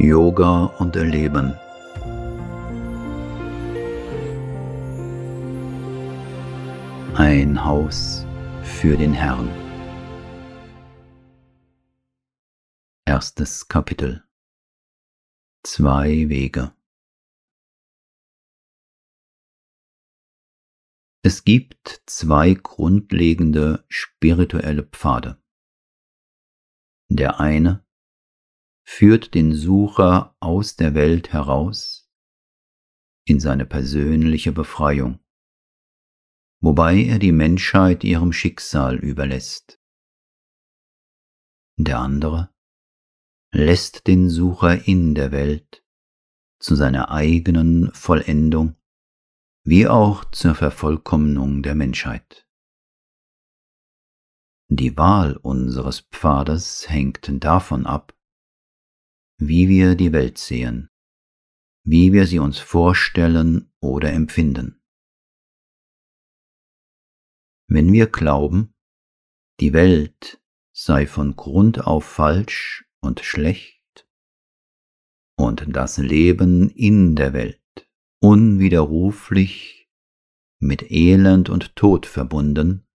Yoga und Erleben. Ein Haus für den Herrn. Erstes Kapitel. Zwei Wege. Es gibt zwei grundlegende spirituelle Pfade. Der eine führt den Sucher aus der Welt heraus in seine persönliche Befreiung, wobei er die Menschheit ihrem Schicksal überlässt. Der andere lässt den Sucher in der Welt zu seiner eigenen Vollendung wie auch zur Vervollkommnung der Menschheit. Die Wahl unseres Pfades hängt davon ab, wie wir die Welt sehen, wie wir sie uns vorstellen oder empfinden. Wenn wir glauben, die Welt sei von Grund auf falsch und schlecht und das Leben in der Welt unwiderruflich mit Elend und Tod verbunden,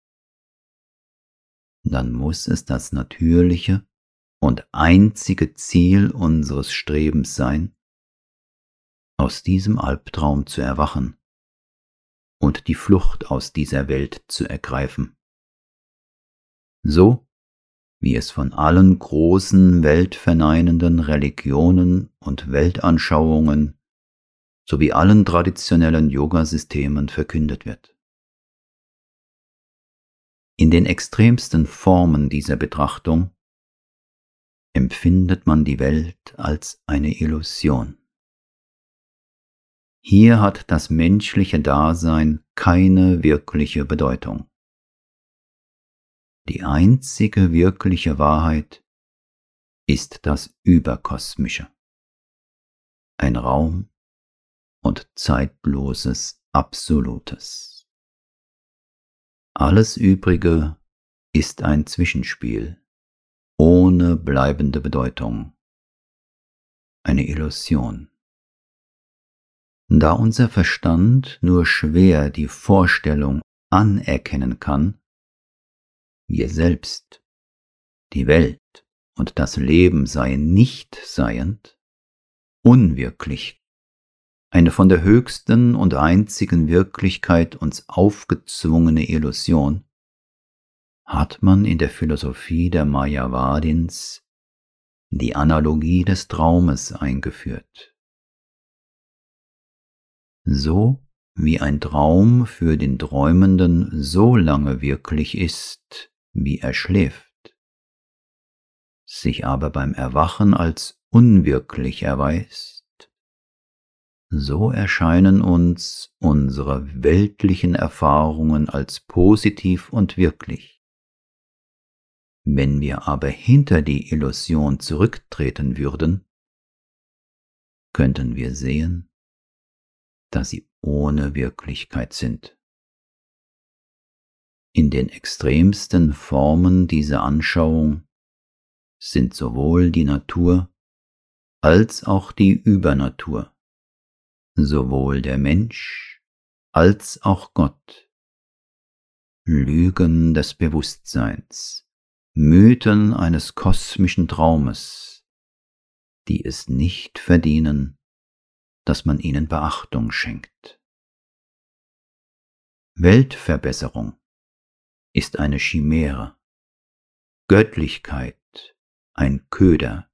dann muss es das natürliche und einzige Ziel unseres Strebens sein, aus diesem Albtraum zu erwachen und die Flucht aus dieser Welt zu ergreifen. So wie es von allen großen weltverneinenden Religionen und Weltanschauungen sowie allen traditionellen Yoga-Systemen verkündet wird. In den extremsten Formen dieser Betrachtung empfindet man die Welt als eine Illusion. Hier hat das menschliche Dasein keine wirkliche Bedeutung. Die einzige wirkliche Wahrheit ist das Überkosmische. Ein Raum und zeitloses Absolutes. Alles Übrige ist ein Zwischenspiel ohne bleibende Bedeutung, eine Illusion. Da unser Verstand nur schwer die Vorstellung anerkennen kann, wir selbst, die Welt und das Leben seien nicht seiend, unwirklich, eine von der höchsten und einzigen Wirklichkeit uns aufgezwungene Illusion, hat man in der Philosophie der Mayavadins die Analogie des Traumes eingeführt. So wie ein Traum für den Träumenden so lange wirklich ist, wie er schläft, sich aber beim Erwachen als unwirklich erweist, so erscheinen uns unsere weltlichen Erfahrungen als positiv und wirklich. Wenn wir aber hinter die Illusion zurücktreten würden, könnten wir sehen, dass sie ohne Wirklichkeit sind. In den extremsten Formen dieser Anschauung sind sowohl die Natur als auch die Übernatur, sowohl der Mensch als auch Gott, Lügen des Bewusstseins, Mythen eines kosmischen Traumes, die es nicht verdienen, dass man ihnen Beachtung schenkt. Weltverbesserung ist eine Chimäre, Göttlichkeit ein Köder,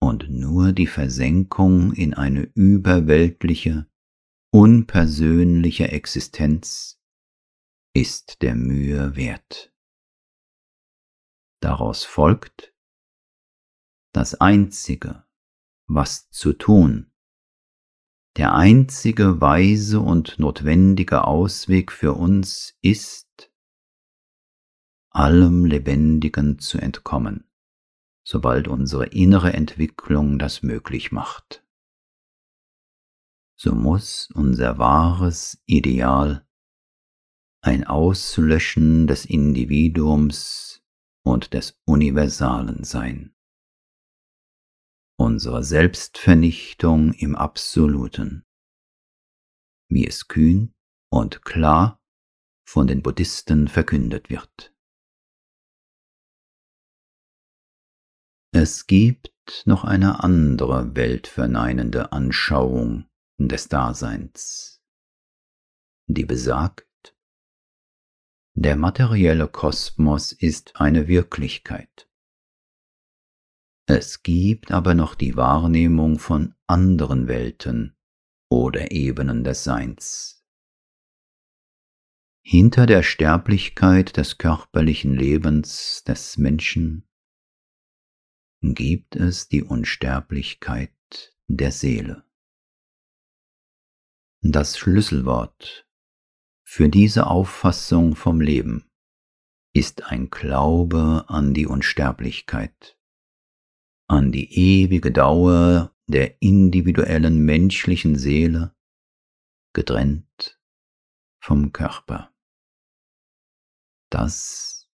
und nur die Versenkung in eine überweltliche, unpersönliche Existenz ist der Mühe wert. Daraus folgt, das Einzige, was zu tun, der einzige weise und notwendige Ausweg für uns ist, allem Lebendigen zu entkommen, sobald unsere innere Entwicklung das möglich macht. So muss unser wahres Ideal ein Auslöschen des Individuums und des universalen Sein. unsere Selbstvernichtung im Absoluten, wie es kühn und klar von den Buddhisten verkündet wird. Es gibt noch eine andere weltverneinende Anschauung des Daseins, die besagt, der materielle Kosmos ist eine Wirklichkeit. Es gibt aber noch die Wahrnehmung von anderen Welten oder Ebenen des Seins. Hinter der Sterblichkeit des körperlichen Lebens des Menschen gibt es die Unsterblichkeit der Seele. Das Schlüsselwort für diese Auffassung vom Leben ist ein Glaube an die Unsterblichkeit, an die ewige Dauer der individuellen menschlichen Seele, getrennt vom Körper. Das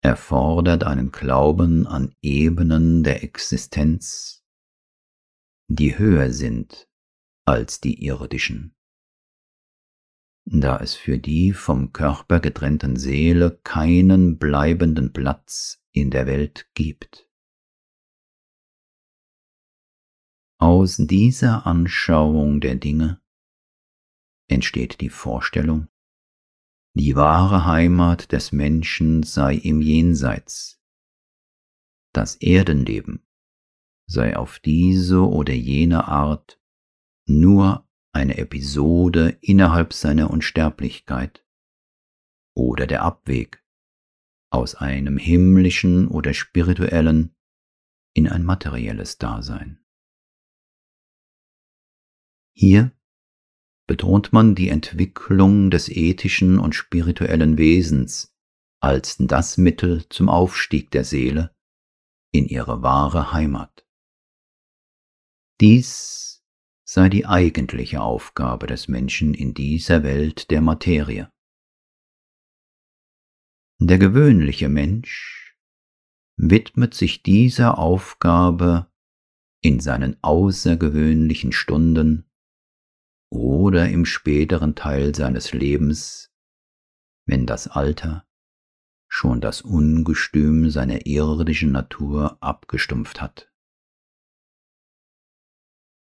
erfordert einen Glauben an Ebenen der Existenz, die höher sind als die irdischen da es für die vom Körper getrennten Seele keinen bleibenden Platz in der Welt gibt. Aus dieser Anschauung der Dinge entsteht die Vorstellung, die wahre Heimat des Menschen sei im Jenseits. Das Erdenleben sei auf diese oder jene Art nur eine Episode innerhalb seiner Unsterblichkeit oder der Abweg aus einem himmlischen oder spirituellen in ein materielles Dasein. Hier betont man die Entwicklung des ethischen und spirituellen Wesens als das Mittel zum Aufstieg der Seele in ihre wahre Heimat. Dies sei die eigentliche Aufgabe des Menschen in dieser Welt der Materie. Der gewöhnliche Mensch widmet sich dieser Aufgabe in seinen außergewöhnlichen Stunden oder im späteren Teil seines Lebens, wenn das Alter schon das Ungestüm seiner irdischen Natur abgestumpft hat.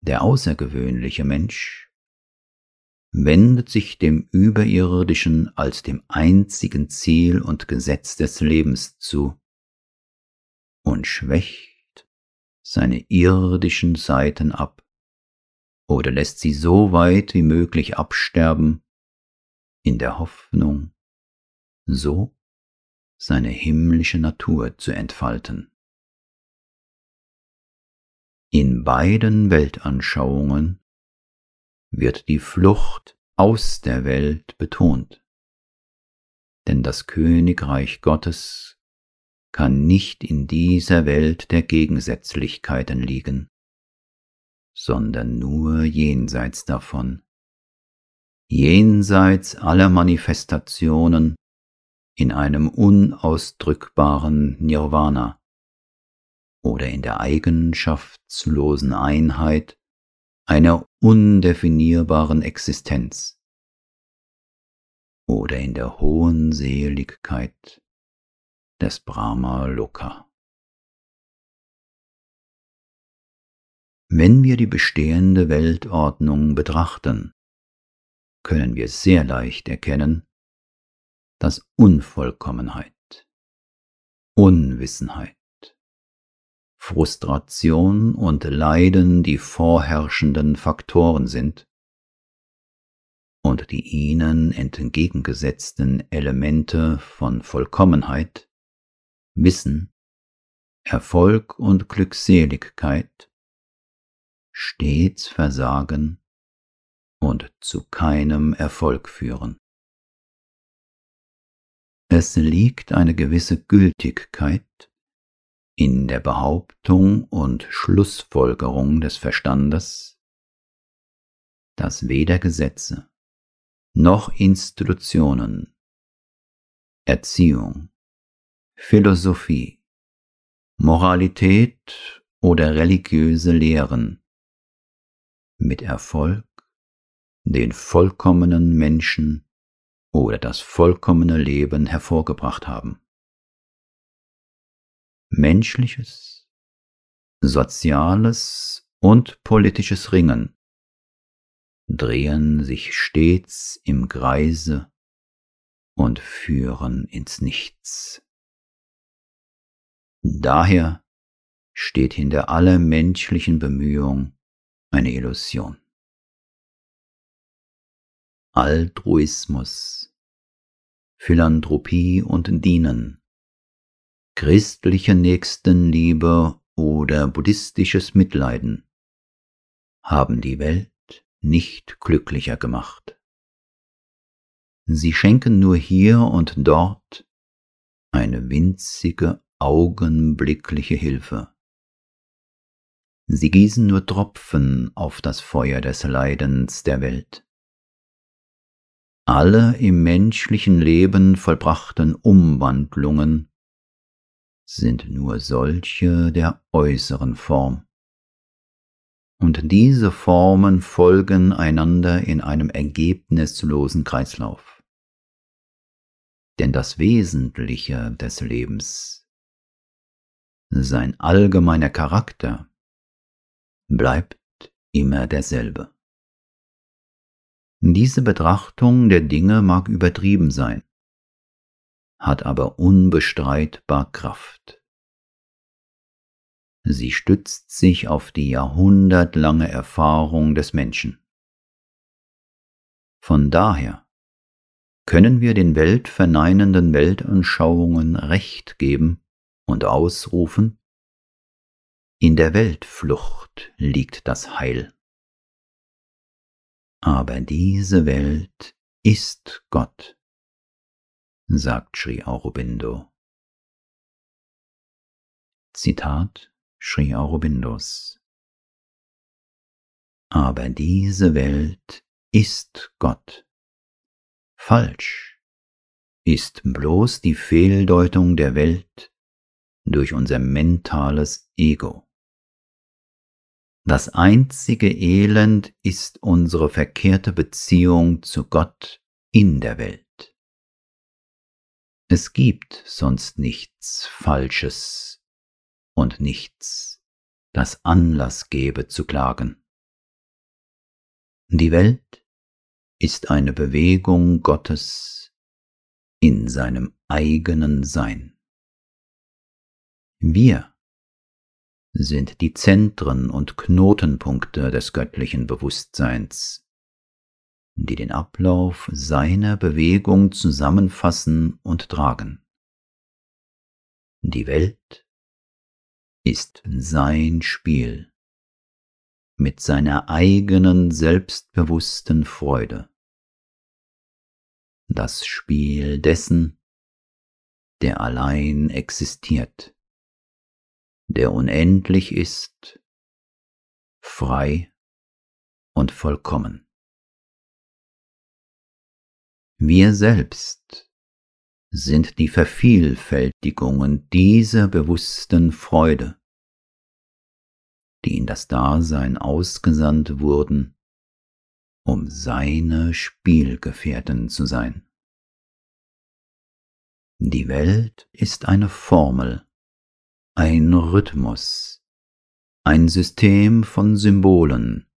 Der außergewöhnliche Mensch wendet sich dem Überirdischen als dem einzigen Ziel und Gesetz des Lebens zu und schwächt seine irdischen Seiten ab oder lässt sie so weit wie möglich absterben, in der Hoffnung, so seine himmlische Natur zu entfalten. In beiden Weltanschauungen wird die Flucht aus der Welt betont, denn das Königreich Gottes kann nicht in dieser Welt der Gegensätzlichkeiten liegen, sondern nur jenseits davon, jenseits aller Manifestationen in einem unausdrückbaren Nirvana oder in der eigenschaftslosen Einheit einer undefinierbaren Existenz oder in der hohen Seligkeit des Brahma Loka. Wenn wir die bestehende Weltordnung betrachten, können wir sehr leicht erkennen, dass Unvollkommenheit, Unwissenheit, Frustration und Leiden die vorherrschenden Faktoren sind und die ihnen entgegengesetzten Elemente von Vollkommenheit, Wissen, Erfolg und Glückseligkeit stets versagen und zu keinem Erfolg führen. Es liegt eine gewisse Gültigkeit in der Behauptung und Schlussfolgerung des Verstandes, dass weder Gesetze noch Institutionen, Erziehung, Philosophie, Moralität oder religiöse Lehren mit Erfolg den vollkommenen Menschen oder das vollkommene Leben hervorgebracht haben. Menschliches, soziales und politisches Ringen drehen sich stets im Kreise und führen ins Nichts. Daher steht hinter aller menschlichen Bemühung eine Illusion. Altruismus, Philanthropie und Dienen, christliche Nächstenliebe oder buddhistisches Mitleiden haben die Welt nicht glücklicher gemacht. Sie schenken nur hier und dort eine winzige augenblickliche Hilfe. Sie gießen nur Tropfen auf das Feuer des Leidens der Welt. Alle im menschlichen Leben vollbrachten Umwandlungen sind nur solche der äußeren Form. Und diese Formen folgen einander in einem ergebnislosen Kreislauf. Denn das Wesentliche des Lebens, sein allgemeiner Charakter, bleibt immer derselbe. Diese Betrachtung der Dinge mag übertrieben sein, hat aber unbestreitbar Kraft. Sie stützt sich auf die jahrhundertlange Erfahrung des Menschen. Von daher können wir den weltverneinenden Weltanschauungen Recht geben und ausrufen, in der Weltflucht liegt das Heil. Aber diese Welt ist Gott, sagt Sri Aurobindo. Zitat Sri Aurobindos. Aber diese Welt ist Gott. Falsch ist bloß die Fehldeutung der Welt durch unser mentales Ego. Das einzige Elend ist unsere verkehrte Beziehung zu Gott in der Welt. Es gibt sonst nichts Falsches und nichts, das Anlass gebe zu klagen. Die Welt ist eine Bewegung Gottes in seinem eigenen Sein. Wir sind die Zentren und Knotenpunkte des göttlichen Bewusstseins, die den Ablauf seiner Bewegung zusammenfassen und tragen. Die Welt ist sein Spiel mit seiner eigenen selbstbewussten Freude. Das Spiel dessen, der allein existiert der unendlich ist, frei und vollkommen. Wir selbst sind die Vervielfältigungen dieser bewussten Freude, die in das Dasein ausgesandt wurden, um seine Spielgefährten zu sein. Die Welt ist eine Formel, ein Rhythmus, ein System von Symbolen,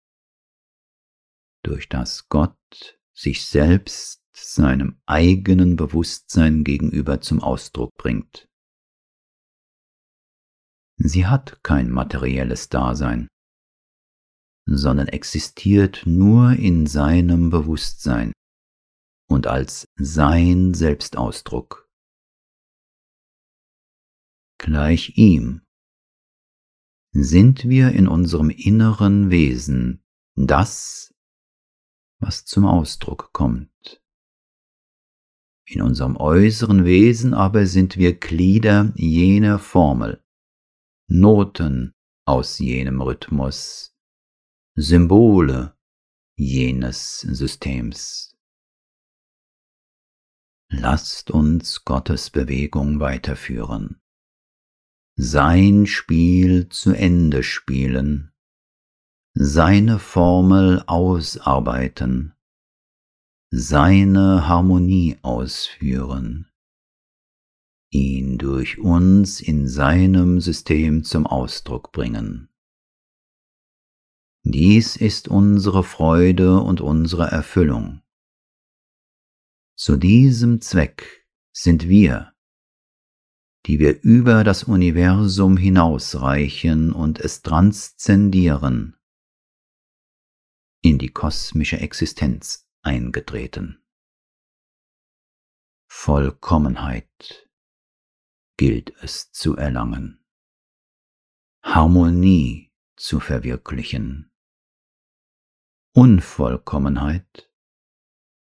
durch das Gott sich selbst seinem eigenen Bewusstsein gegenüber zum Ausdruck bringt. Sie hat kein materielles Dasein, sondern existiert nur in seinem Bewusstsein und als sein Selbstausdruck gleich ihm. Sind wir in unserem inneren Wesen das, was zum Ausdruck kommt. In unserem äußeren Wesen aber sind wir Glieder jener Formel, Noten aus jenem Rhythmus, Symbole jenes Systems. Lasst uns Gottes Bewegung weiterführen sein Spiel zu Ende spielen, seine Formel ausarbeiten, seine Harmonie ausführen, ihn durch uns in seinem System zum Ausdruck bringen. Dies ist unsere Freude und unsere Erfüllung. Zu diesem Zweck sind wir, die wir über das Universum hinausreichen und es transzendieren, in die kosmische Existenz eingetreten. Vollkommenheit gilt es zu erlangen, Harmonie zu verwirklichen, Unvollkommenheit,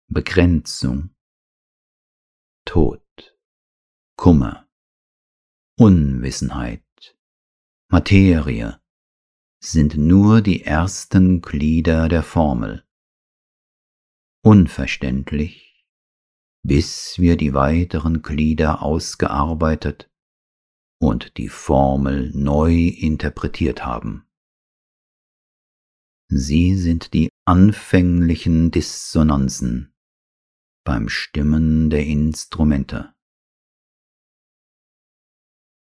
Begrenzung, Tod, Kummer, Unwissenheit, Materie sind nur die ersten Glieder der Formel. Unverständlich, bis wir die weiteren Glieder ausgearbeitet und die Formel neu interpretiert haben. Sie sind die anfänglichen Dissonanzen beim Stimmen der Instrumente.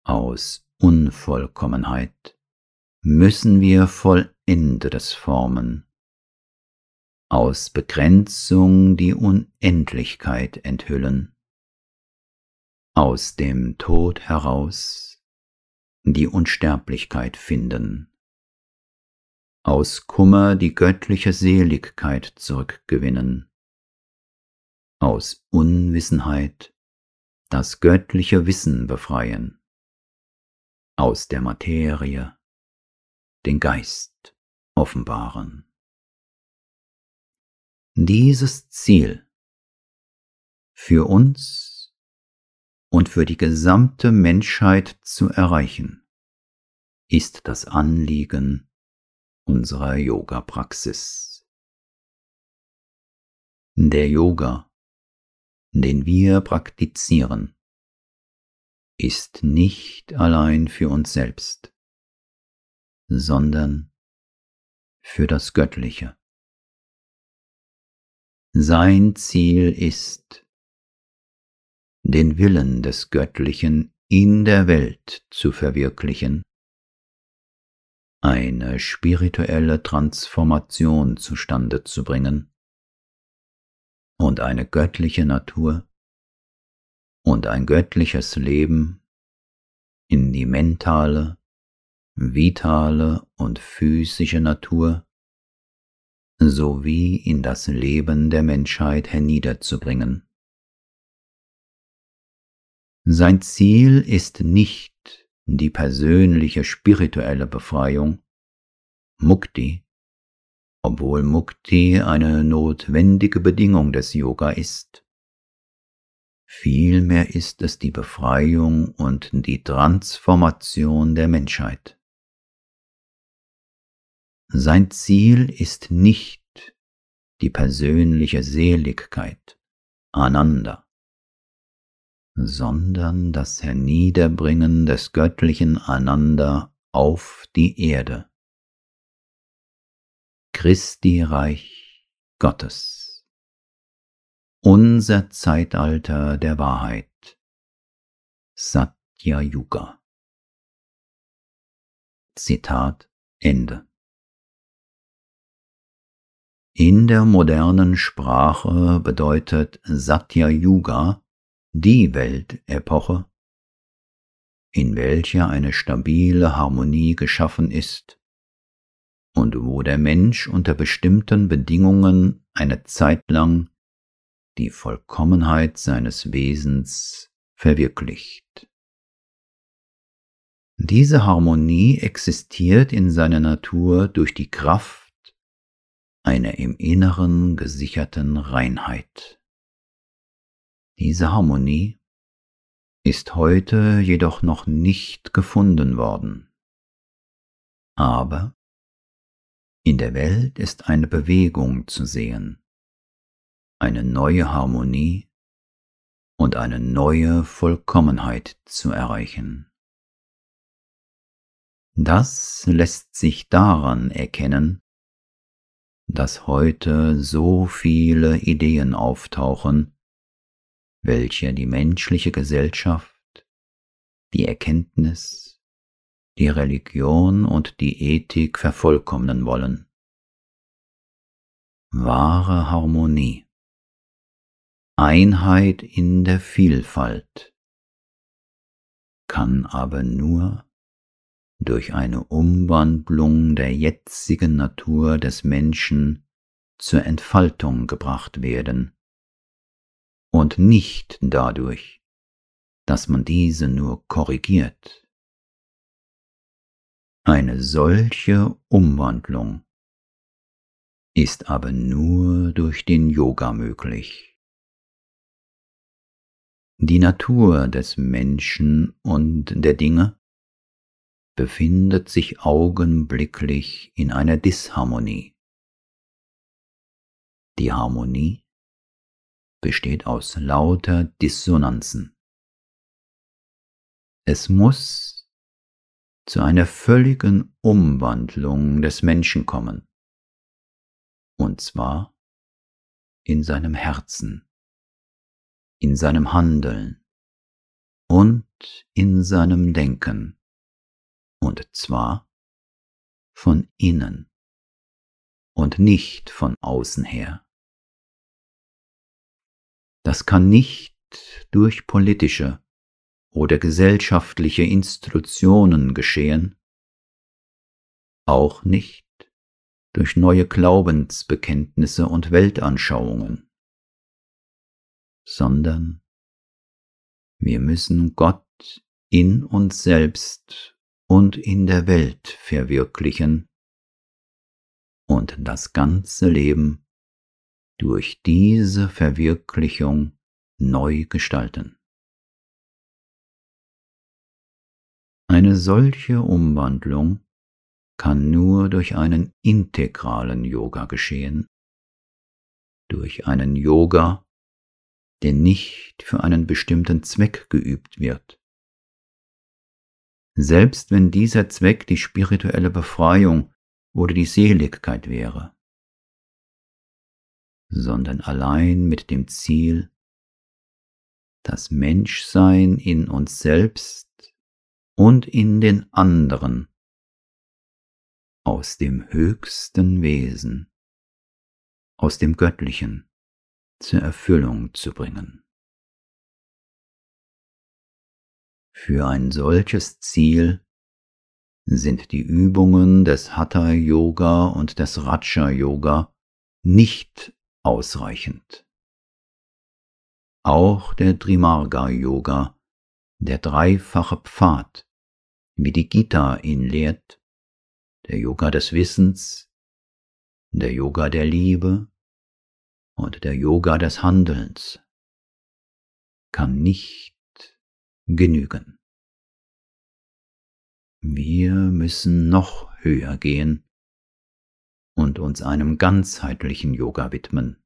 Aus Unvollkommenheit müssen wir Vollendetes formen, aus Begrenzung die Unendlichkeit enthüllen, aus dem Tod heraus die Unsterblichkeit finden. Aus Kummer die göttliche Seligkeit zurückgewinnen, aus Unwissenheit das göttliche Wissen befreien, aus der Materie den Geist offenbaren. Dieses Ziel für uns und für die gesamte Menschheit zu erreichen, ist das Anliegen unserer Yoga-Praxis. Der Yoga, den wir praktizieren, ist nicht allein für uns selbst, sondern für das Göttliche. Sein Ziel ist, den Willen des Göttlichen in der Welt zu verwirklichen eine spirituelle Transformation zustande zu bringen und eine göttliche Natur und ein göttliches Leben in die mentale, vitale und physische Natur sowie in das Leben der Menschheit herniederzubringen. Sein Ziel ist nicht die persönliche spirituelle Befreiung, Mukti, obwohl Mukti eine notwendige Bedingung des Yoga ist. Vielmehr ist es die Befreiung und die Transformation der Menschheit. Sein Ziel ist nicht die persönliche Seligkeit, Ananda sondern das Herniederbringen des göttlichen Ananda auf die Erde. Christi Reich Gottes. Unser Zeitalter der Wahrheit. Satya Yuga. Zitat Ende. In der modernen Sprache bedeutet Satya Yuga die Weltepoche, in welcher eine stabile Harmonie geschaffen ist und wo der Mensch unter bestimmten Bedingungen eine Zeit lang die Vollkommenheit seines Wesens verwirklicht. Diese Harmonie existiert in seiner Natur durch die Kraft einer im Inneren gesicherten Reinheit. Diese Harmonie ist heute jedoch noch nicht gefunden worden. Aber in der Welt ist eine Bewegung zu sehen, eine neue Harmonie und eine neue Vollkommenheit zu erreichen. Das lässt sich daran erkennen, dass heute so viele Ideen auftauchen, welche die menschliche Gesellschaft, die Erkenntnis, die Religion und die Ethik vervollkommnen wollen. Wahre Harmonie, Einheit in der Vielfalt kann aber nur durch eine Umwandlung der jetzigen Natur des Menschen zur Entfaltung gebracht werden und nicht dadurch, dass man diese nur korrigiert. Eine solche Umwandlung ist aber nur durch den Yoga möglich. Die Natur des Menschen und der Dinge befindet sich augenblicklich in einer Disharmonie. Die Harmonie besteht aus lauter Dissonanzen. Es muss zu einer völligen Umwandlung des Menschen kommen, und zwar in seinem Herzen, in seinem Handeln und in seinem Denken und zwar von innen und nicht von außen her. Das kann nicht durch politische oder gesellschaftliche Institutionen geschehen, auch nicht durch neue Glaubensbekenntnisse und Weltanschauungen, sondern wir müssen Gott in uns selbst und in der Welt verwirklichen. Und das ganze Leben durch diese Verwirklichung neu gestalten. Eine solche Umwandlung kann nur durch einen integralen Yoga geschehen, durch einen Yoga, der nicht für einen bestimmten Zweck geübt wird, selbst wenn dieser Zweck die spirituelle Befreiung oder die Seligkeit wäre, sondern allein mit dem Ziel, das Menschsein in uns selbst und in den anderen aus dem höchsten Wesen, aus dem Göttlichen zur Erfüllung zu bringen. Für ein solches Ziel sind die Übungen des Hatha Yoga und des Raja Yoga nicht ausreichend. Auch der Trimarga Yoga, der dreifache Pfad, wie die Gita ihn lehrt, der Yoga des Wissens, der Yoga der Liebe und der Yoga des Handelns, kann nicht genügen. Wir müssen noch höher gehen und uns einem ganzheitlichen Yoga widmen.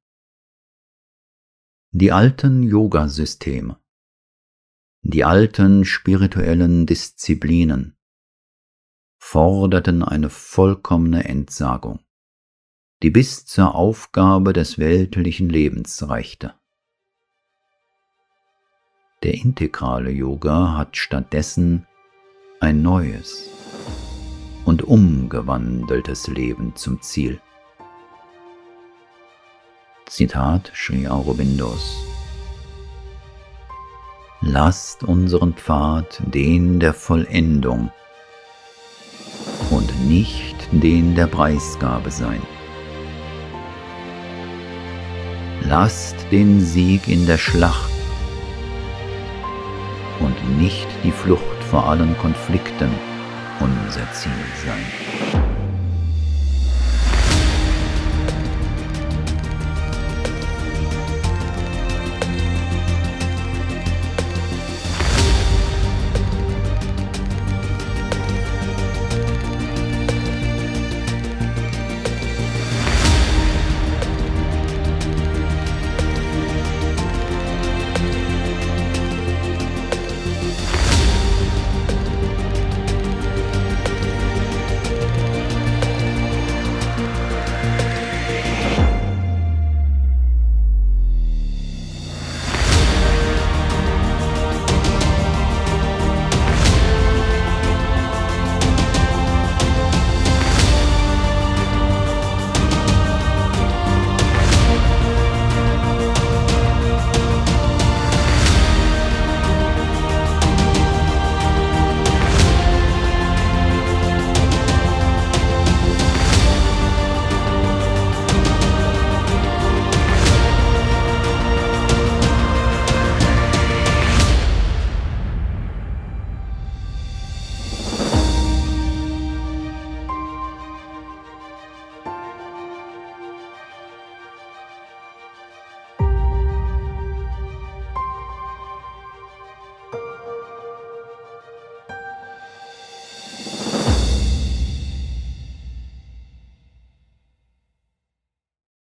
Die alten Yoga-Systeme, die alten spirituellen Disziplinen forderten eine vollkommene Entsagung, die bis zur Aufgabe des weltlichen Lebens reichte. Der integrale Yoga hat stattdessen ein neues und umgewandeltes Leben zum Ziel. Zitat Sri Aurobindos Lasst unseren Pfad den der Vollendung und nicht den der Preisgabe sein. Lasst den Sieg in der Schlacht und nicht die Flucht vor allen Konflikten unser Ziel sein.